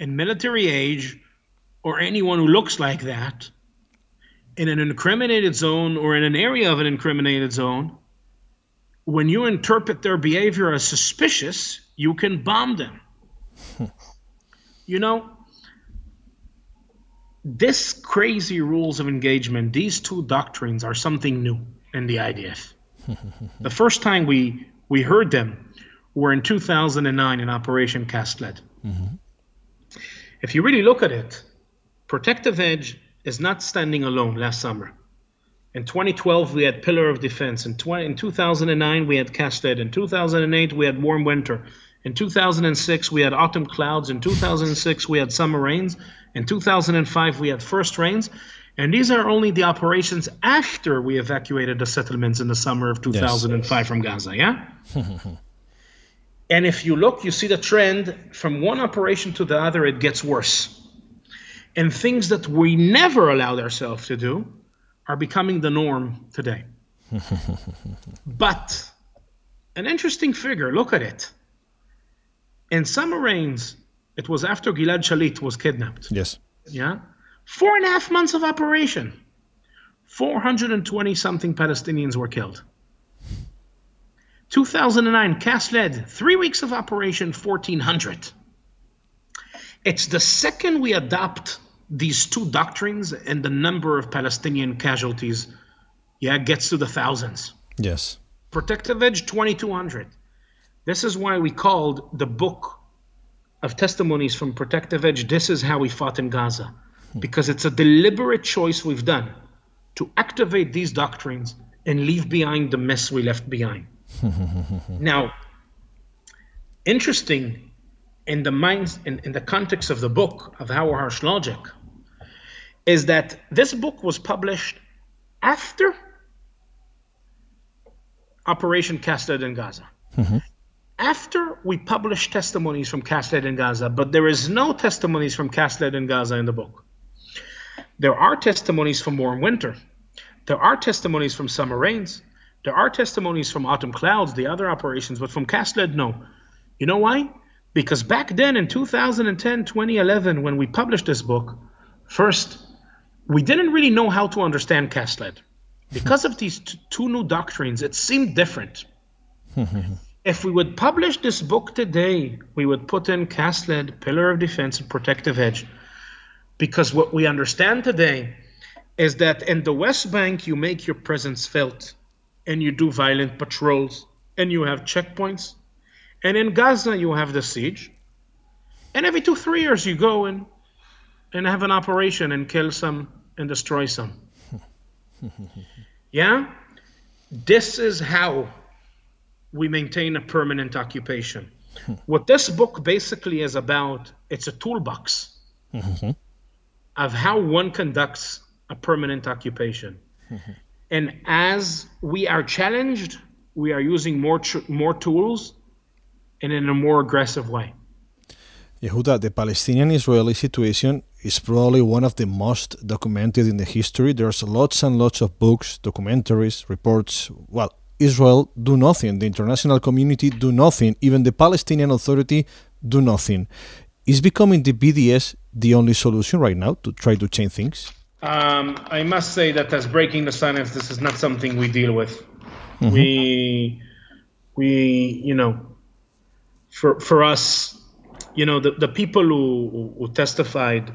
in military age, or anyone who looks like that, in an incriminated zone or in an area of an incriminated zone, when you interpret their behavior as suspicious, you can bomb them. you know, this crazy rules of engagement, these two doctrines are something new in the IDF. the first time we we heard them were in 2009 in Operation Cast Lead. Mm-hmm. If you really look at it, Protective Edge is not standing alone last summer. In 2012, we had Pillar of Defense. In, 20, in 2009, we had Cast Lead. In 2008, we had Warm Winter. In 2006, we had Autumn Clouds. In 2006, we had Summer Rains. In 2005, we had First Rains. And these are only the operations after we evacuated the settlements in the summer of 2005 yes. from Gaza, yeah? and if you look, you see the trend from one operation to the other, it gets worse. And things that we never allowed ourselves to do, are becoming the norm today. but an interesting figure, look at it. In summer rains, it was after Gilad Shalit was kidnapped. Yes. Yeah. Four and a half months of operation. 420 something Palestinians were killed. 2009, Cast Lead, three weeks of operation, 1,400. It's the second we adopt these two doctrines and the number of Palestinian casualties, yeah, gets to the thousands. Yes. Protective Edge 2200. This is why we called the book of testimonies from Protective Edge, This is How We Fought in Gaza. Because it's a deliberate choice we've done to activate these doctrines and leave behind the mess we left behind. now, interesting in the minds in, in the context of the book of Our Harsh Logic, is that this book was published after Operation Cast Lead in Gaza. Mm-hmm. After we published testimonies from Cast Lead in Gaza, but there is no testimonies from Cast Lead in Gaza in the book. There are testimonies from Warm Winter. There are testimonies from Summer Rains. There are testimonies from Autumn Clouds, the other operations, but from Cast Lead, no. You know why? Because back then in 2010, 2011, when we published this book, first, we didn't really know how to understand Cast Lead. Because of these t- two new doctrines, it seemed different. if we would publish this book today, we would put in Cast Lead, Pillar of Defense, and Protective Edge. Because what we understand today is that in the West Bank, you make your presence felt and you do violent patrols and you have checkpoints. And in Gaza, you have the siege. And every two, three years, you go and, and have an operation and kill some and destroy some. yeah? This is how we maintain a permanent occupation. what this book basically is about, it's a toolbox mm-hmm. of how one conducts a permanent occupation. And as we are challenged, we are using more more tools and in a more aggressive way. Yehuda, the Palestinian-Israeli situation is probably one of the most documented in the history. There's lots and lots of books, documentaries, reports. Well, Israel do nothing. The international community do nothing. Even the Palestinian Authority do nothing. Is becoming the BDS the only solution right now to try to change things? Um, I must say that as breaking the silence, this is not something we deal with. Mm-hmm. We, we, you know, for for us, you know, the, the people who, who testified,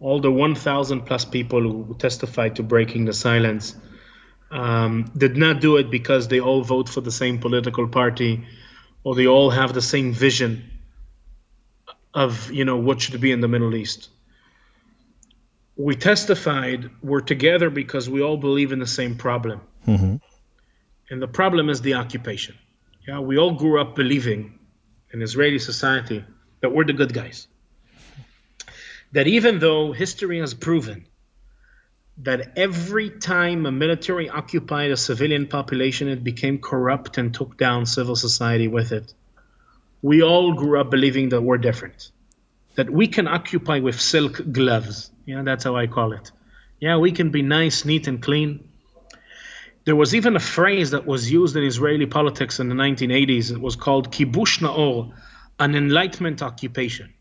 all the 1,000 plus people who testified to breaking the silence, um, did not do it because they all vote for the same political party or they all have the same vision of you know what should be in the Middle East we testified we're together because we all believe in the same problem. Mm-hmm. And the problem is the occupation. Yeah, we all grew up believing in Israeli society that we're the good guys. That even though history has proven that every time a military occupied a civilian population, it became corrupt and took down civil society with it. We all grew up believing that we're different, that we can occupy with silk gloves, yeah, that's how I call it. Yeah, we can be nice, neat, and clean. There was even a phrase that was used in Israeli politics in the 1980s. It was called kibush na'or, an enlightenment occupation.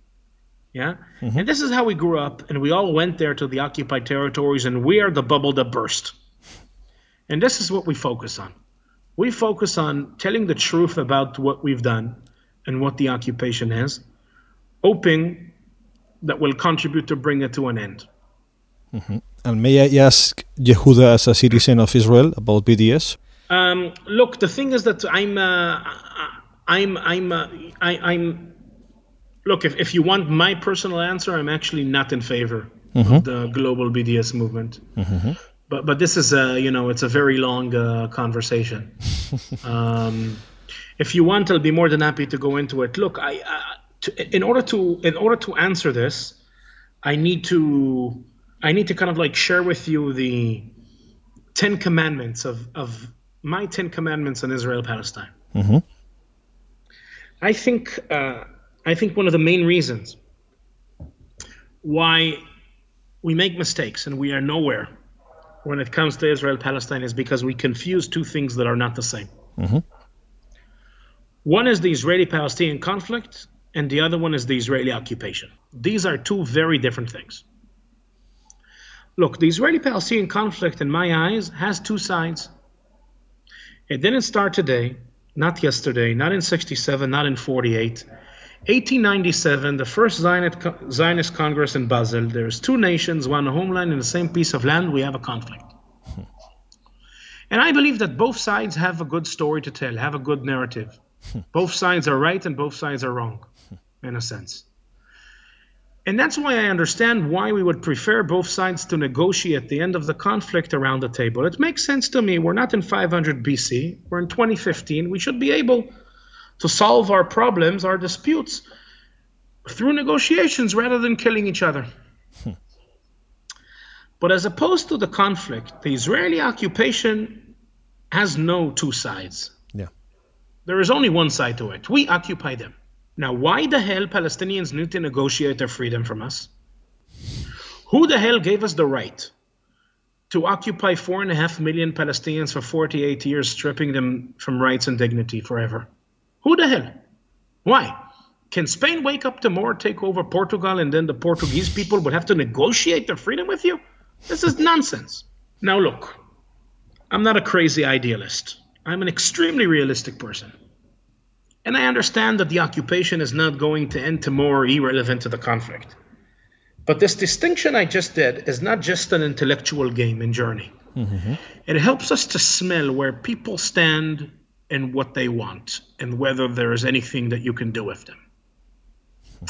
Yeah? Mm-hmm. And this is how we grew up, and we all went there to the occupied territories, and we are the bubble that burst. And this is what we focus on. We focus on telling the truth about what we've done and what the occupation is, hoping that will contribute to bring it to an end. Mm-hmm. And may I ask Yehuda, as a citizen of Israel, about BDS? Um, look, the thing is that I'm, uh, I'm, I'm, uh, I, am Look, if, if you want my personal answer, I'm actually not in favor mm-hmm. of the global BDS movement. Mm-hmm. But but this is a you know it's a very long uh, conversation. um, if you want, I'll be more than happy to go into it. Look, I, I to, in order to in order to answer this, I need to I need to kind of like share with you the Ten Commandments of of my Ten Commandments on Israel Palestine. Mm-hmm. I think uh, I think one of the main reasons why we make mistakes and we are nowhere when it comes to Israel Palestine is because we confuse two things that are not the same. Mm-hmm. One is the Israeli Palestinian conflict, and the other one is the Israeli occupation. These are two very different things. Look, the Israeli Palestinian conflict, in my eyes, has two sides. It didn't start today, not yesterday, not in 67, not in 48. 1897, the first Zionist Congress in Basel, there's two nations, one homeland in the same piece of land, we have a conflict. And I believe that both sides have a good story to tell, have a good narrative. both sides are right and both sides are wrong in a sense. And that's why I understand why we would prefer both sides to negotiate at the end of the conflict around the table. It makes sense to me. We're not in 500 BC, we're in 2015. We should be able to solve our problems, our disputes, through negotiations rather than killing each other. Hmm. But as opposed to the conflict, the Israeli occupation has no two sides. Yeah. There is only one side to it. We occupy them. Now, why the hell Palestinians need to negotiate their freedom from us? Who the hell gave us the right to occupy four and a half million Palestinians for 48 years, stripping them from rights and dignity forever? Who the hell? Why? Can Spain wake up tomorrow, take over Portugal, and then the Portuguese people would have to negotiate their freedom with you? This is nonsense. Now, look, I'm not a crazy idealist. I'm an extremely realistic person. And I understand that the occupation is not going to end tomorrow irrelevant to the conflict. But this distinction I just did is not just an intellectual game and journey. Mm-hmm. It helps us to smell where people stand and what they want and whether there is anything that you can do with them.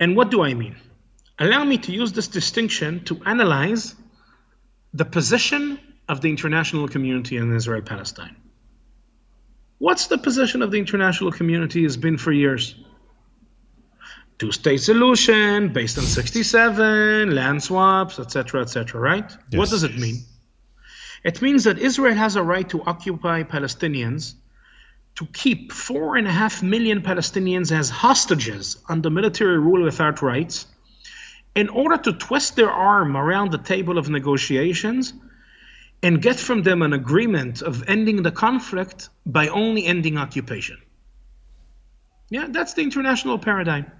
And what do I mean? Allow me to use this distinction to analyze the position of the international community in Israel Palestine. What's the position of the international community has been for years? Two state solution based on 67, land swaps, etc., etc., right? Yes. What does it mean? It means that Israel has a right to occupy Palestinians, to keep four and a half million Palestinians as hostages under military rule without rights, in order to twist their arm around the table of negotiations and get from them an agreement of ending the conflict by only ending occupation. Yeah, that's the international paradigm.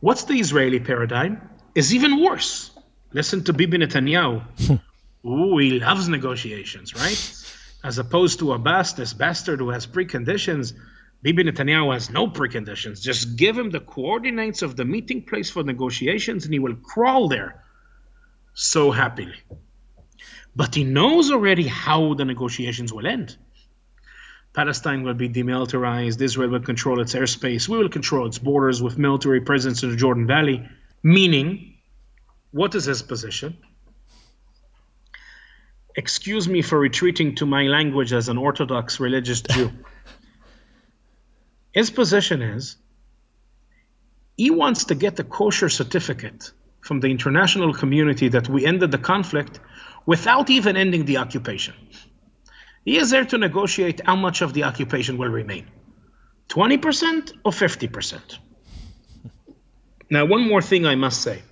What's the Israeli paradigm? Is even worse. Listen to Bibi Netanyahu. Ooh, he loves negotiations, right? As opposed to Abbas, this bastard who has preconditions. Bibi Netanyahu has no preconditions. Just give him the coordinates of the meeting place for negotiations and he will crawl there so happily. But he knows already how the negotiations will end. Palestine will be demilitarized, Israel will control its airspace, we will control its borders with military presence in the Jordan Valley. Meaning, what is his position? Excuse me for retreating to my language as an Orthodox religious Jew. his position is he wants to get the kosher certificate from the international community that we ended the conflict without even ending the occupation. He is there to negotiate how much of the occupation will remain 20% or 50%. Now, one more thing I must say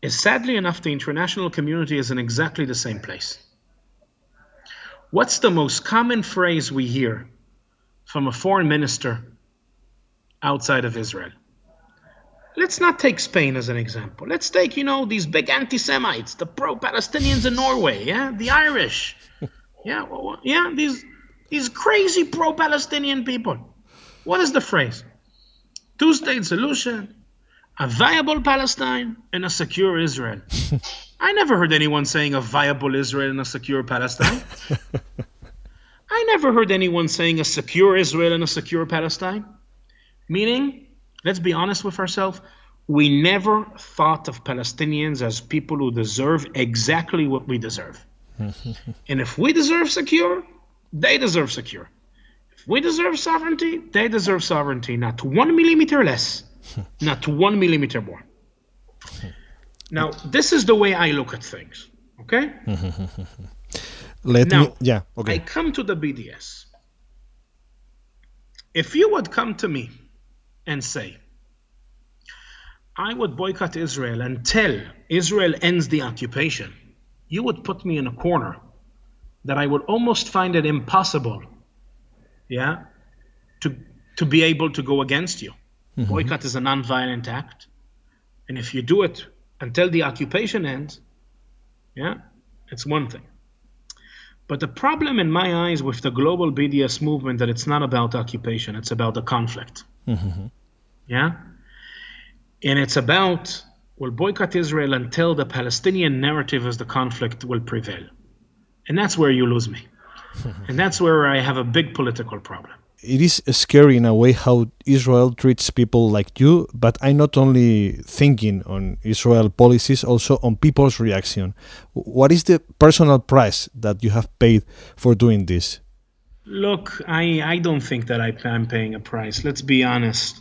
is sadly enough, the international community is in exactly the same place. What's the most common phrase we hear from a foreign minister outside of Israel? Let's not take Spain as an example. Let's take, you know, these big anti Semites, the pro Palestinians in Norway, yeah, the Irish. Yeah, well, yeah, these these crazy pro Palestinian people. What is the phrase? Two state solution, a viable Palestine, and a secure Israel. I never heard anyone saying a viable Israel and a secure Palestine. I never heard anyone saying a secure Israel and a secure Palestine. Meaning, let's be honest with ourselves, we never thought of Palestinians as people who deserve exactly what we deserve. and if we deserve secure, they deserve secure. If we deserve sovereignty, they deserve sovereignty, not one millimeter less, not one millimeter more. Now, this is the way I look at things. Okay? Let Now, me. Yeah. I Okay. come to the BDS. If you would come to me and say, I would boycott Israel until Israel ends the occupation, you would put me in a corner that I would almost find it impossible, yeah, to, to be able to go against you. Mm-hmm. Boycott is a non-violent act. And if you do it until the occupation ends, yeah, it's one thing. But the problem in my eyes with the global BDS movement that it's not about occupation, it's about the conflict. Mm-hmm. Yeah? And it's about we'll boycott Israel until the Palestinian narrative as the conflict will prevail. And that's where you lose me. and that's where I have a big political problem. it is scary in a way how Israel treats people like you, but I'm not only thinking on Israel policies, also on people's reaction. What is the personal price that you have paid for doing this? Look, I, I don't think that I, I'm paying a price. Let's be honest.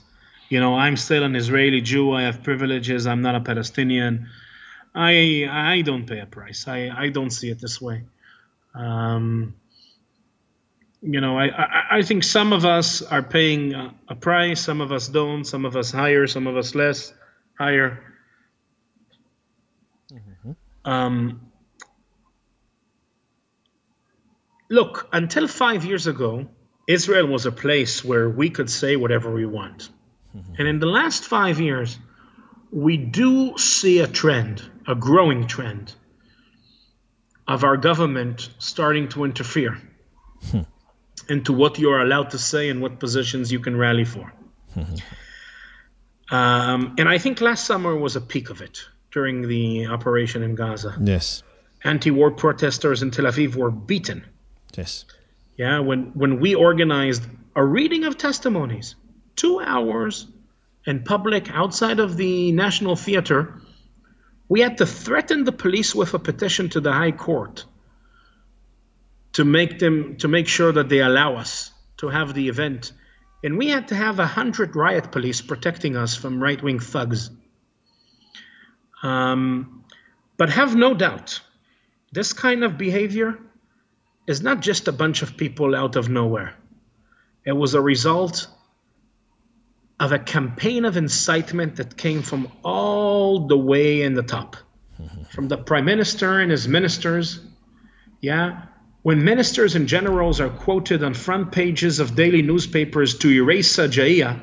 You know, I'm still an Israeli Jew. I have privileges. I'm not a Palestinian. I I don't pay a price. I, I don't see it this way. Um, you know, I, I, I think some of us are paying a, a price, some of us don't, some of us higher, some of us less, higher. Um, look, until five years ago, Israel was a place where we could say whatever we want. Mm-hmm. And in the last five years, we do see a trend, a growing trend, of our government starting to interfere hmm. into what you are allowed to say and what positions you can rally for. Mm-hmm. um, and I think last summer was a peak of it during the operation in Gaza. Yes, Anti war protesters in Tel Aviv were beaten. Yes, Yeah, when, when we organized a reading of testimonies, two hours in public outside of the National Theater, We had to threaten the police with a petition to the High Court to make them to make sure that they allow us to have the event. And we had to have a hundred riot police protecting us from right wing thugs. Um, but have no doubt, this kind of behavior is not just a bunch of people out of nowhere. It was a result of a campaign of incitement that came from all the way in the top, mm-hmm. from the prime minister and his ministers. Yeah, when ministers and generals are quoted on front pages of daily newspapers to erase Sajaiya,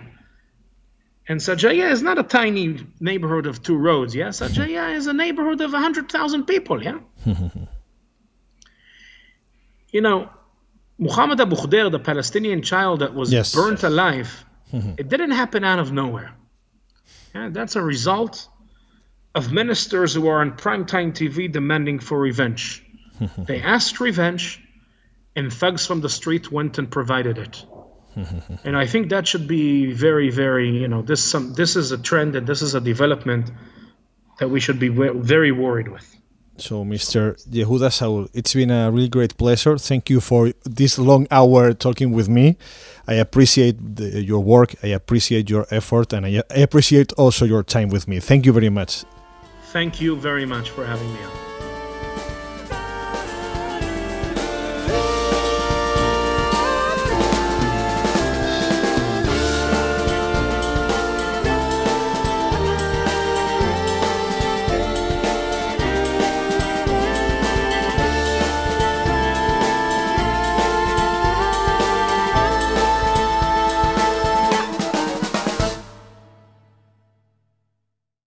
and Sajaiya is not a tiny neighborhood of two roads, yeah? Sajaiya is a neighborhood of 100,000 people, yeah? you know, Muhammad Abu Khdeir, the Palestinian child that was yes. burnt alive, mm-hmm. it didn't happen out of nowhere. Yeah, that's a result of ministers who are on primetime TV demanding for revenge. Mm-hmm. they asked revenge, and thugs from the street went and provided it. Mm-hmm. and I think that should be very, very, you know, this some this is a trend and this is a development that we should be very worried with. So, Mr. Yehuda Shaul, it's been a really great pleasure. Thank you for this long hour talking with me. I appreciate the, your work, I appreciate your effort, and I appreciate also your time with me. Thank you very much. Thank you very much for having me on.